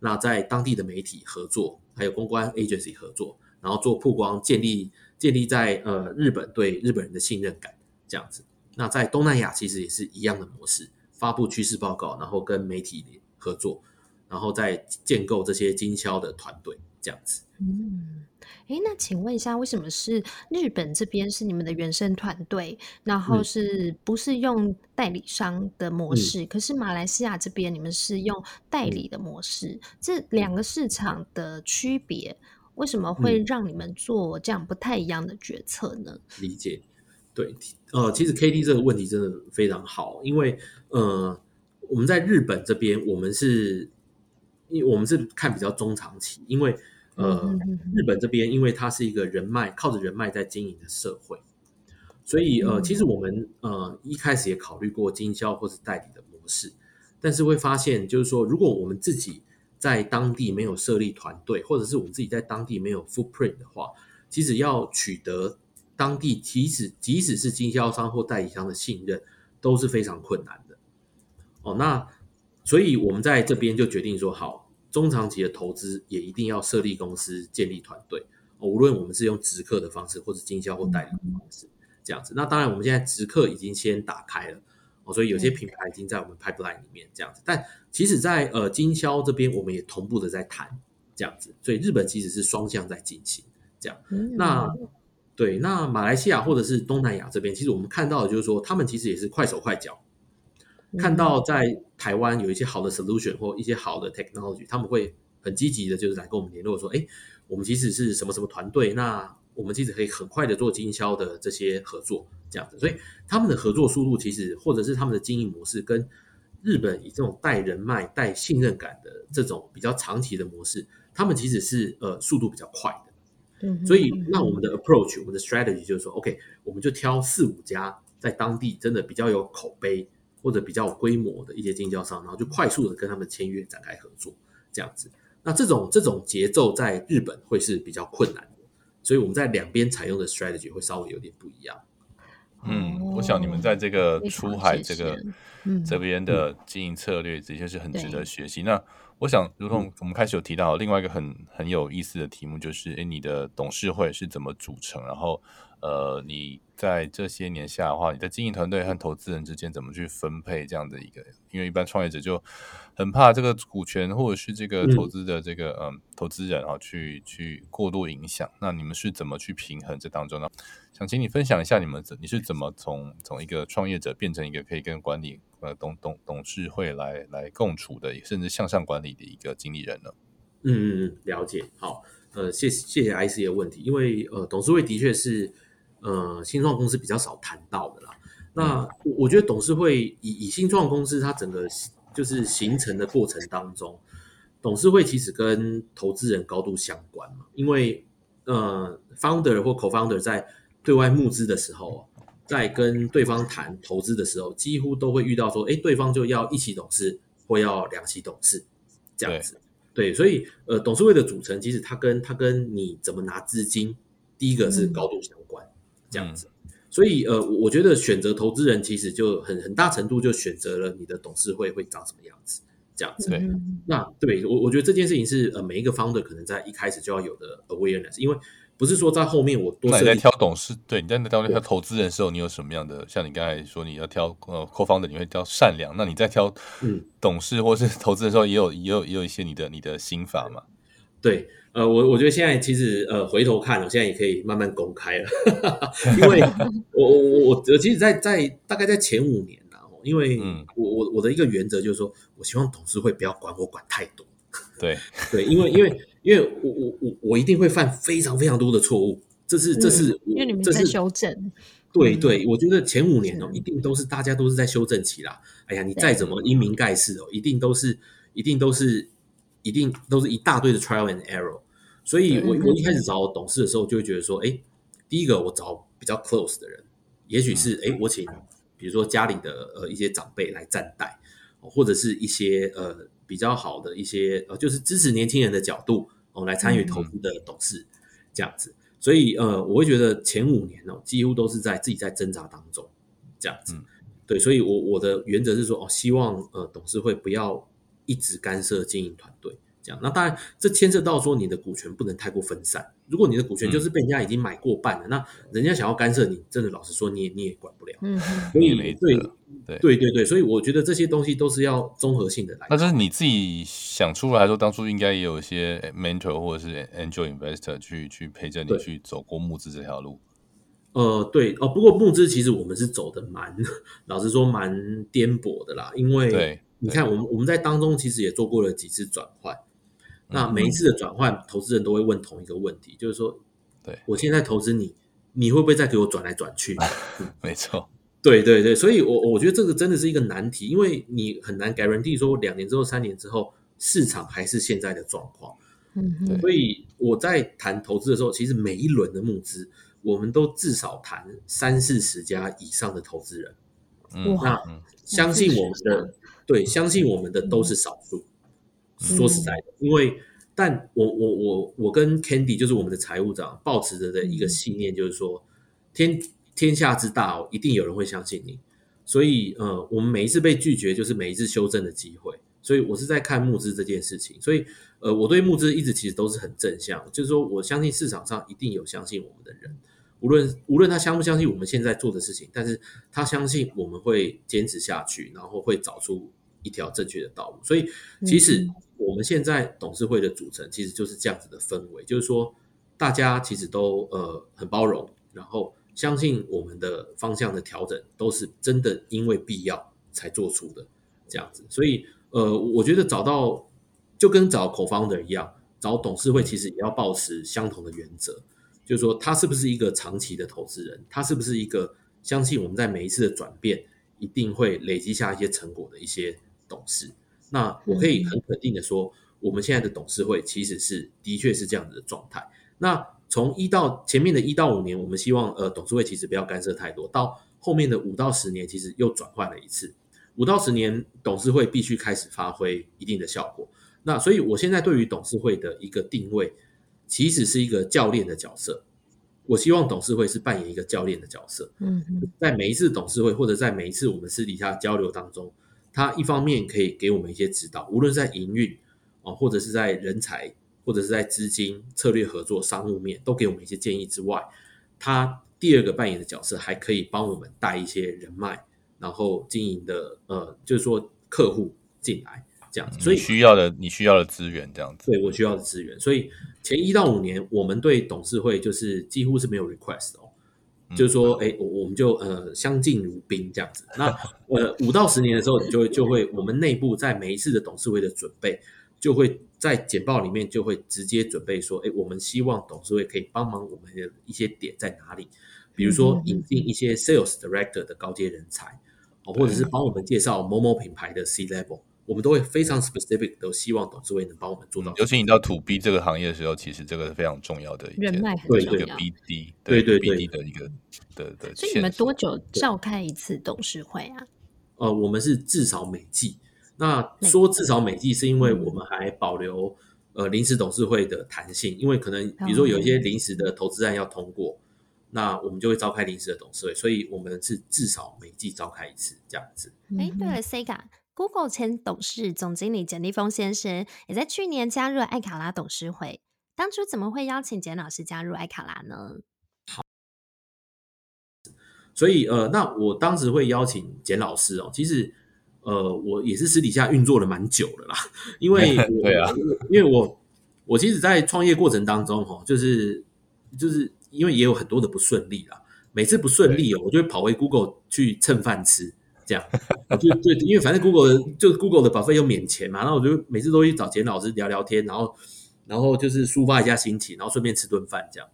那在当地的媒体合作，还有公关 agency 合作，然后做曝光，建立建立在呃日本对日本人的信任感这样子。那在东南亚其实也是一样的模式，发布趋势报告，然后跟媒体合作，然后再建构这些经销的团队这样子。嗯。哎，那请问一下，为什么是日本这边是你们的原生团队，然后是不是用代理商的模式？嗯、可是马来西亚这边你们是用代理的模式，嗯、这两个市场的区别，为什么会让你们做这样不太一样的决策呢？理解，对，呃，其实 KT 这个问题真的非常好，因为呃，我们在日本这边，我们是，因为我们是看比较中长期，因为。呃，日本这边因为它是一个人脉靠着人脉在经营的社会，所以呃，其实我们呃一开始也考虑过经销或是代理的模式，但是会发现就是说，如果我们自己在当地没有设立团队，或者是我们自己在当地没有 footprint 的话，其实要取得当地即使即使是经销商或代理商的信任都是非常困难的。哦，那所以我们在这边就决定说好。中长期的投资也一定要设立公司、建立团队。无论我们是用直客的方式，或是经销或代理的方式，这样子。那当然，我们现在直客已经先打开了。哦，所以有些品牌已经在我们 pipeline 里面这样子。但其实在，在呃经销这边，我们也同步的在谈这样子。所以日本其实是双向在进行这样。那对，那马来西亚或者是东南亚这边，其实我们看到的就是说，他们其实也是快手快脚，看到在台湾有一些好的 solution 或一些好的 technology，他们会很积极的，就是来跟我们联络说，哎，我们其实是什么什么团队，那我们其实可以很快的做经销的这些合作，这样子。所以他们的合作速度其实，或者是他们的经营模式，跟日本以这种带人脉、带信任感的这种比较长期的模式，他们其实是呃速度比较快的。嗯，所以那我们的 approach，我们的 strategy 就是说，OK，我们就挑四五家在当地真的比较有口碑或者比较有规模的一些经销商，然后就快速的跟他们签约展开合作，这样子。那这种这种节奏在日本会是比较困难的，所以我们在两边采用的 strategy 会稍微有点不一样。嗯，我想你们在这个出海这个这边的经营策略，的确是很值得学习。那我想，如同我们开始有提到另外一个很很有意思的题目，就是诶，你的董事会是怎么组成？然后，呃，你在这些年下的话，你的经营团队和投资人之间怎么去分配这样的一个？因为一般创业者就很怕这个股权或者是这个投资的这个嗯，嗯投资人啊，去去过度影响。那你们是怎么去平衡这当中呢？想请你分享一下你们怎你是怎么从从一个创业者变成一个可以跟管理。呃，董董董事会来来共处的，甚至向上管理的一个经理人呢？嗯嗯嗯，了解。好，呃，谢谢谢 IC 的问题，因为呃，董事会的确是呃新创公司比较少谈到的啦。那、我、我觉得董事会以以新创公司它整个就是形成的过程当中，董事会其实跟投资人高度相关嘛，因为呃，founder 或 co-founder 在对外募资的时候。在跟对方谈投资的时候，几乎都会遇到说，哎，对方就要一起董事或要两起董事这样子。对，所以呃，董事会的组成其实它跟它跟你怎么拿资金，第一个是高度相这样子。所以呃，我觉得选择投资人其实就很很大程度就选择了你的董事会会长什么样子，这样子。对，那对我我觉得这件事情是呃每一个 founder 可能在一开始就要有的 awareness，因为。不是说在后面我多。那你在挑董事，对，你在挑挑投资人的时候，你有什么样的？像你刚才说你要挑呃 co-founder，你会挑善良。那你在挑董事或是 [laughs] 投资的时候，也有也有也有一些你的你的心法嘛？对，呃，我我觉得现在其实呃回头看，我现在也可以慢慢公开了，[laughs] 因为 [laughs] 我我我我其实在，在在大概在前五年呢，因为我我我的一个原则就是说，我希望董事会不要管我管太多。对 [laughs] 对，因为因为。因为我我我我一定会犯非常非常多的错误，这是这是、嗯、因为你们在修正。对对，我觉得前五年哦，一定都是大家都是在修正期啦。哎呀，你再怎么英明盖世哦，一定都是一定都是一定都是一大堆的 trial and error。所以我我一开始找董事的时候，就会觉得说，哎，第一个我找比较 close 的人，也许是哎，我请比如说家里的呃一些长辈来站代，或者是一些呃。比较好的一些呃，就是支持年轻人的角度哦，来参与投资的董事、嗯、这样子，所以呃，我会觉得前五年哦，几乎都是在自己在挣扎当中这样子，嗯、对，所以我我的原则是说哦，希望呃董事会不要一直干涉经营团队。那当然，这牵涉到说你的股权不能太过分散。如果你的股权就是被人家已经买过半了，嗯、那人家想要干涉你，真的老实说，你也你也管不了。嗯，所以对对对对对，所以我觉得这些东西都是要综合性的来。那这是你自己想出来，说当初应该也有一些 mentor 或者是 angel investor 去去陪着你去走过募资这条路。呃，对哦，不过募资其实我们是走的蛮，老实说蛮颠簸的啦，因为你看我们我们在当中其实也做过了几次转换。那每一次的转换，投资人都会问同一个问题，就是说，对我现在投资你，你会不会再给我转来转去？[laughs] 没错，对对对，所以我我觉得这个真的是一个难题，因为你很难 guarantee 说两年之后、三年之后市场还是现在的状况。嗯，所以我在谈投资的时候，其实每一轮的募资，我们都至少谈三四十家以上的投资人。嗯，那相信我们的，对，相信我们的都是少数。说实在的，因为，但我我我我跟 Candy 就是我们的财务长，抱持着的一个信念就是说，天天下之大哦，一定有人会相信你，所以呃，我们每一次被拒绝，就是每一次修正的机会，所以我是在看募资这件事情，所以呃，我对募资一直其实都是很正向，就是说我相信市场上一定有相信我们的人，无论无论他相不相信我们现在做的事情，但是他相信我们会坚持下去，然后会找出一条正确的道路。所以，其实我们现在董事会的组成其实就是这样子的氛围，就是说大家其实都呃很包容，然后相信我们的方向的调整都是真的因为必要才做出的这样子。所以，呃，我觉得找到就跟找 co-founder 一样，找董事会其实也要保持相同的原则。就是说，他是不是一个长期的投资人？他是不是一个相信我们在每一次的转变一定会累积下一些成果的一些董事？那我可以很肯定的说，我们现在的董事会其实是的确是这样子的状态。那从一到前面的一到五年，我们希望呃董事会其实不要干涉太多。到后面的五到十年，其实又转换了一次。五到十年，董事会必须开始发挥一定的效果。那所以，我现在对于董事会的一个定位。其实是一个教练的角色，我希望董事会是扮演一个教练的角色。嗯，在每一次董事会或者在每一次我们私底下交流当中，他一方面可以给我们一些指导，无论在营运啊，或者是在人才，或者是在资金策略合作、商务面，都给我们一些建议之外，他第二个扮演的角色还可以帮我们带一些人脉，然后经营的呃，就是说客户进来。这样子，所以需要的你需要的资源这样子，对我需要的资源，所以前一到五年，我们对董事会就是几乎是没有 request 就是说，哎，我我们就呃相敬如宾这样子。那呃五到十年的时候，你就会就会我们内部在每一次的董事会的准备，就会在简报里面就会直接准备说，哎，我们希望董事会可以帮忙我们的一些点在哪里，比如说引进一些 sales director 的高阶人才，哦，或者是帮我们介绍某某品牌的 C level。我们都会非常 specific，都希望董事会能帮我们做到。尤其你到 to B 这个行业的时候，其实这个是非常重要的一件，人脉很重要。一个 BD，对对对 BD 的一个的的。所以你们多久召开一次董事会啊？呃，我们是至少每季。那说至少每季，是因为我们还保留呃临时董事会的弹性，因为可能比如说有一些临时的投资案要通过，嗯、那我们就会召开临时的董事会，所以我们是至少每季召开一次这样子。哎，对了，Sega。Google 前董事总经理简立峰先生也在去年加入了艾卡拉董事会。当初怎么会邀请简老师加入艾卡拉呢？好，所以呃，那我当时会邀请简老师哦，其实呃，我也是私底下运作了蛮久了啦，因为 [laughs] 对啊，因为我我其实，在创业过程当中哈，就是就是因为也有很多的不顺利啦，每次不顺利哦，我就会跑回 Google 去蹭饭吃。这样，[laughs] 就就因为反正 Google 就 Google 的保费又免钱嘛，然后我就每次都去找简老师聊聊天，然后然后就是抒发一下心情，然后顺便吃顿饭这样。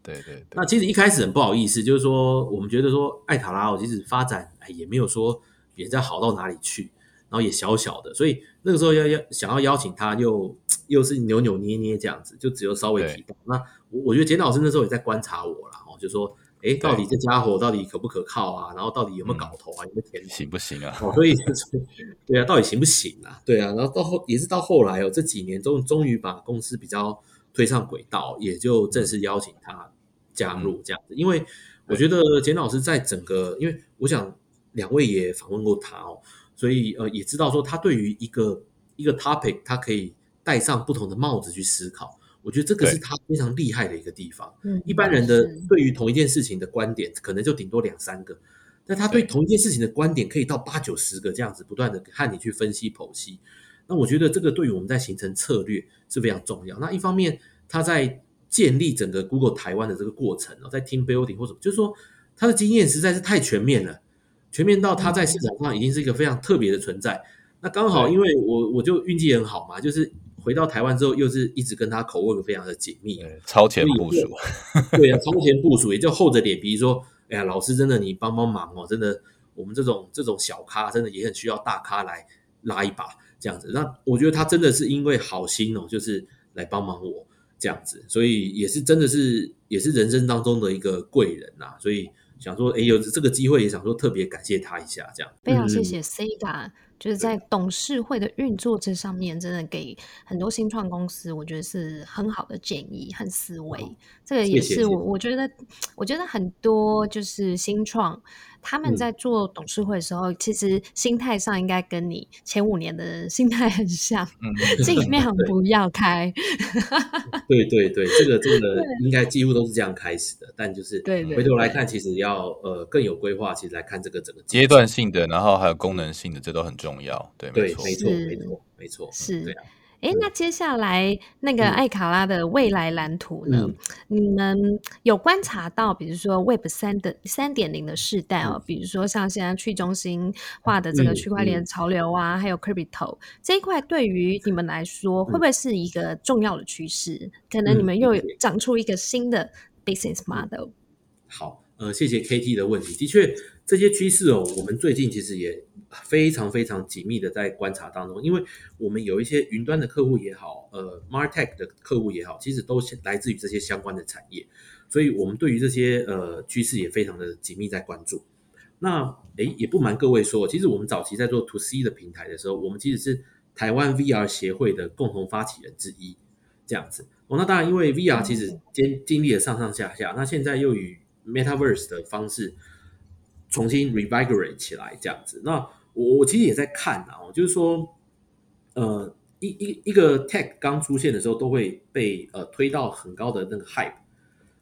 对对对。那其实一开始很不好意思，就是说我们觉得说艾塔拉，我其实发展哎也没有说比人家好到哪里去，然后也小小的，所以那个时候要要想要邀请他又，又又是扭扭捏捏这样子，就只有稍微提到。那我我觉得简老师那时候也在观察我了，哦，就说。哎，到底这家伙到底可不可靠啊？然后到底有没有搞头啊？嗯、有没有甜头？行不行啊？哦，所以 [laughs] 对啊，到底行不行啊？对啊，然后到后也是到后来哦，这几年终终于把公司比较推上轨道，也就正式邀请他加入这样子。嗯、因为我觉得简老师在整个，因为我想两位也访问过他哦，所以呃也知道说他对于一个一个 topic，他可以戴上不同的帽子去思考。我觉得这个是他非常厉害的一个地方。嗯，一般人的对于同一件事情的观点，可能就顶多两三个，但他对同一件事情的观点可以到八九十个这样子，不断的和你去分析剖析。那我觉得这个对于我们在形成策略是非常重要。那一方面，他在建立整个 Google 台湾的这个过程，在 team building 或者就是说他的经验实在是太全面了，全面到他在市场上已经是一个非常特别的存在。那刚好因为我我就运气很好嘛，就是。回到台湾之后，又是一直跟他口吻非常的紧密，超前部署。对啊，超前部署，也就厚着脸皮说：“哎呀，老师，真的你帮帮忙哦，真的，我们这种这种小咖，真的也很需要大咖来拉一把这样子。”那我觉得他真的是因为好心哦，就是来帮忙我这样子，所以也是真的是也是人生当中的一个贵人呐。所以想说，哎，有这个机会，也想说特别感谢他一下，这样。非常谢谢 Sega。就是在董事会的运作这上面，真的给很多新创公司，我觉得是很好的建议和思维。这个也是我我觉得，我觉得很多就是新创他们在做董事会的时候，嗯、其实心态上应该跟你前五年的心态很像，嗯，[laughs] 尽量不要开。[laughs] 对对对，这个这个应该几乎都是这样开始的，但就是回头来看，其实要呃更有规划，其实来看这个整个阶段性的，然后还有功能性的，这都很重要。对，对，没错，没错，没错，没错，是。对啊哎，那接下来那个艾卡拉的未来蓝图呢？嗯、你们有观察到，比如说 Web 三的三点零的世代哦，嗯、比如说像现在去中心化的这个区块链潮流啊，嗯嗯、还有 Crypto 这一块，对于你们来说，会不会是一个重要的趋势？嗯、可能你们又有长出一个新的 business model。好，呃，谢谢 KT 的问题，的确。这些趋势哦，我们最近其实也非常非常紧密的在观察当中，因为我们有一些云端的客户也好，呃，MarTech 的客户也好，其实都是来自于这些相关的产业，所以我们对于这些呃趋势也非常的紧密在关注。那诶，也不瞒各位说，其实我们早期在做 To C 的平台的时候，我们其实是台湾 VR 协会的共同发起人之一，这样子。哦，那当然，因为 VR 其实经经历了上上下下，那现在又以 Metaverse 的方式。重新 revigorate 起来这样子，那我我其实也在看啊，就是说，呃，一一一个 tech 刚出现的时候，都会被呃推到很高的那个 hype，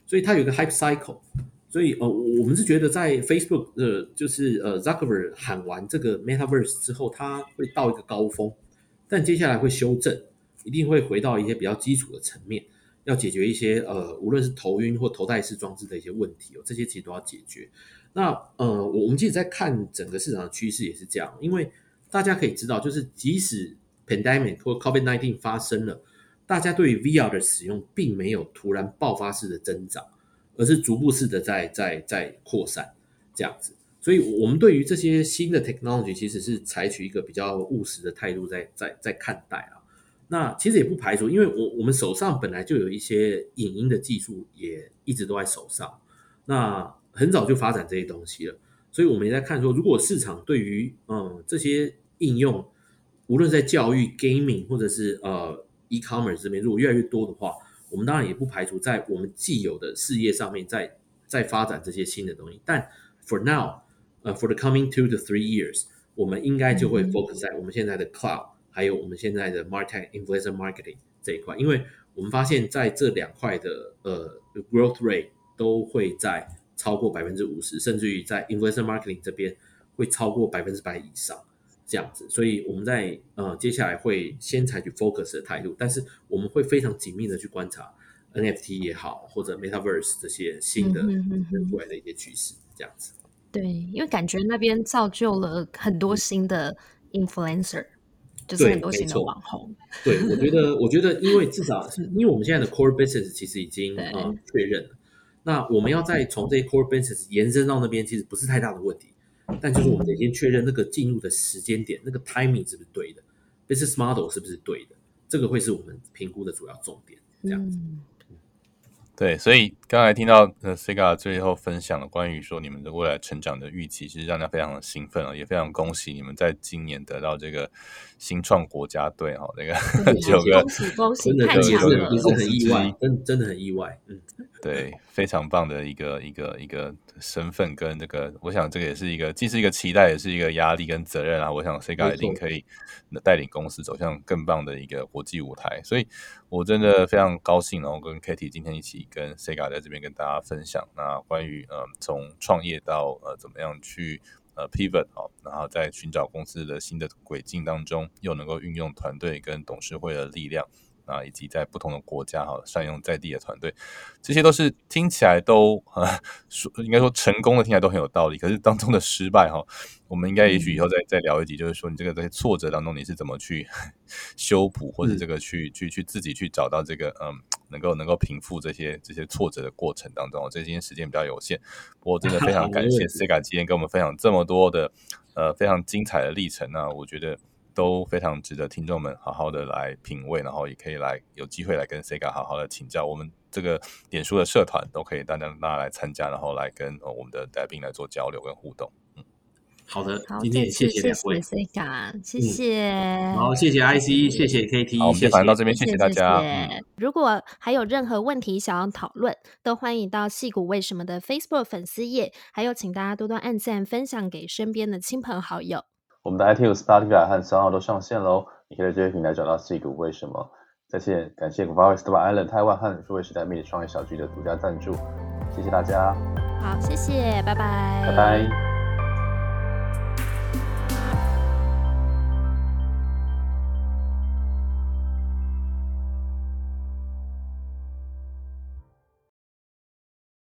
所以它有一个 hype cycle，所以呃，我们是觉得在 Facebook 的、就是呃 Zuckerberg 喊完这个 Metaverse 之后，它会到一个高峰，但接下来会修正，一定会回到一些比较基础的层面，要解决一些呃，无论是头晕或头戴式装置的一些问题哦，这些其实都要解决。那呃，我我们其实在看整个市场的趋势也是这样，因为大家可以知道，就是即使 pandemic 或 COVID-19 发生了，大家对于 VR 的使用并没有突然爆发式的增长，而是逐步式的在在在扩散这样子。所以，我们对于这些新的 technology 其实是采取一个比较务实的态度在在在看待啊。那其实也不排除，因为我我们手上本来就有一些影音的技术，也一直都在手上。那很早就发展这些东西了，所以我们也在看说，如果市场对于嗯这些应用，无论在教育、gaming 或者是呃 e-commerce 这边，如果越来越多的话，我们当然也不排除在我们既有的事业上面再再发展这些新的东西。但 for now，呃，for the coming two to three years，我们应该就会 focus 在我们现在的 cloud，还有我们现在的 martech influencer marketing 这一块，因为我们发现在这两块的呃 growth rate 都会在。超过百分之五十，甚至于在 influencer marketing 这边会超过百分之百以上这样子，所以我们在呃接下来会先采取 focus 的态度，但是我们会非常紧密的去观察 NFT 也好，或者 Metaverse 这些新的未来的一些趋势，这样子。对，因为感觉那边造就了很多新的 influencer，、嗯、就是很多新的网红。[laughs] 对，我觉得，我觉得，因为至少是因为我们现在的 core business 其实已经呃确认了。那我们要再从这些 core business 延伸到那边，其实不是太大的问题，但就是我们得先确认那个进入的时间点，那个 timing 是不是对的，business model 是不是对的，这个会是我们评估的主要重点。这样子。嗯对，所以刚才听到呃 Sega 最后分享了关于说你们的未来成长的预期，其实让人非常的兴奋啊，也非常恭喜你们在今年得到这个新创国家队哈，那个 [laughs] 九个，恭喜恭喜，真的也是也是很意外，真真的很意外，嗯，[laughs] 对，非常棒的一个一个一个身份跟这个，我想这个也是一个既是一个期待，也是一个压力跟责任啊，我想 Sega 一定可以带领公司走向更棒的一个国际舞台，所以。我真的非常高兴，然后跟 Katie 今天一起跟 Sega 在这边跟大家分享，那关于呃从创业到呃怎么样去呃 pivot 哦，然后在寻找公司的新的轨迹当中，又能够运用团队跟董事会的力量。啊，以及在不同的国家哈，善用在地的团队，这些都是听起来都呃说应该说成功的，听起来都很有道理。可是当中的失败哈，我们应该也许以后再再聊一集，就是说你这个在挫折当中你是怎么去 [laughs] 修补，或者这个去去去自己去找到这个嗯，能够能够平复这些这些挫折的过程当中。这今天时间比较有限，不过真的非常 [laughs] 感谢 Sega 今天跟我们分享这么多的呃非常精彩的历程啊，我觉得。都非常值得听众们好好的来品味，然后也可以来有机会来跟 Sega 好好的请教。我们这个点书的社团都可以大家大家来参加，然后来跟呃我们的来宾来做交流跟互动。嗯，好的，好，今天也谢谢两位，谢谢 Sega，谢谢，好，谢谢 IC，谢谢 KT，好，谢谢到这边，谢谢大家。如果还有任何问题想要讨论，都欢迎到戏骨为什么的 Facebook 粉丝页，还有请大家多多按赞，分享给身边的亲朋好友。我们的 iTunes、Spotify 和 SoundOn 都上线喽，你可以在这些平台找到矽谷为什么。再见，感谢 Guava Stable Island 台湾和数位时代媒体创业小聚的独家赞助，谢谢大家。好，谢谢，拜拜，拜拜。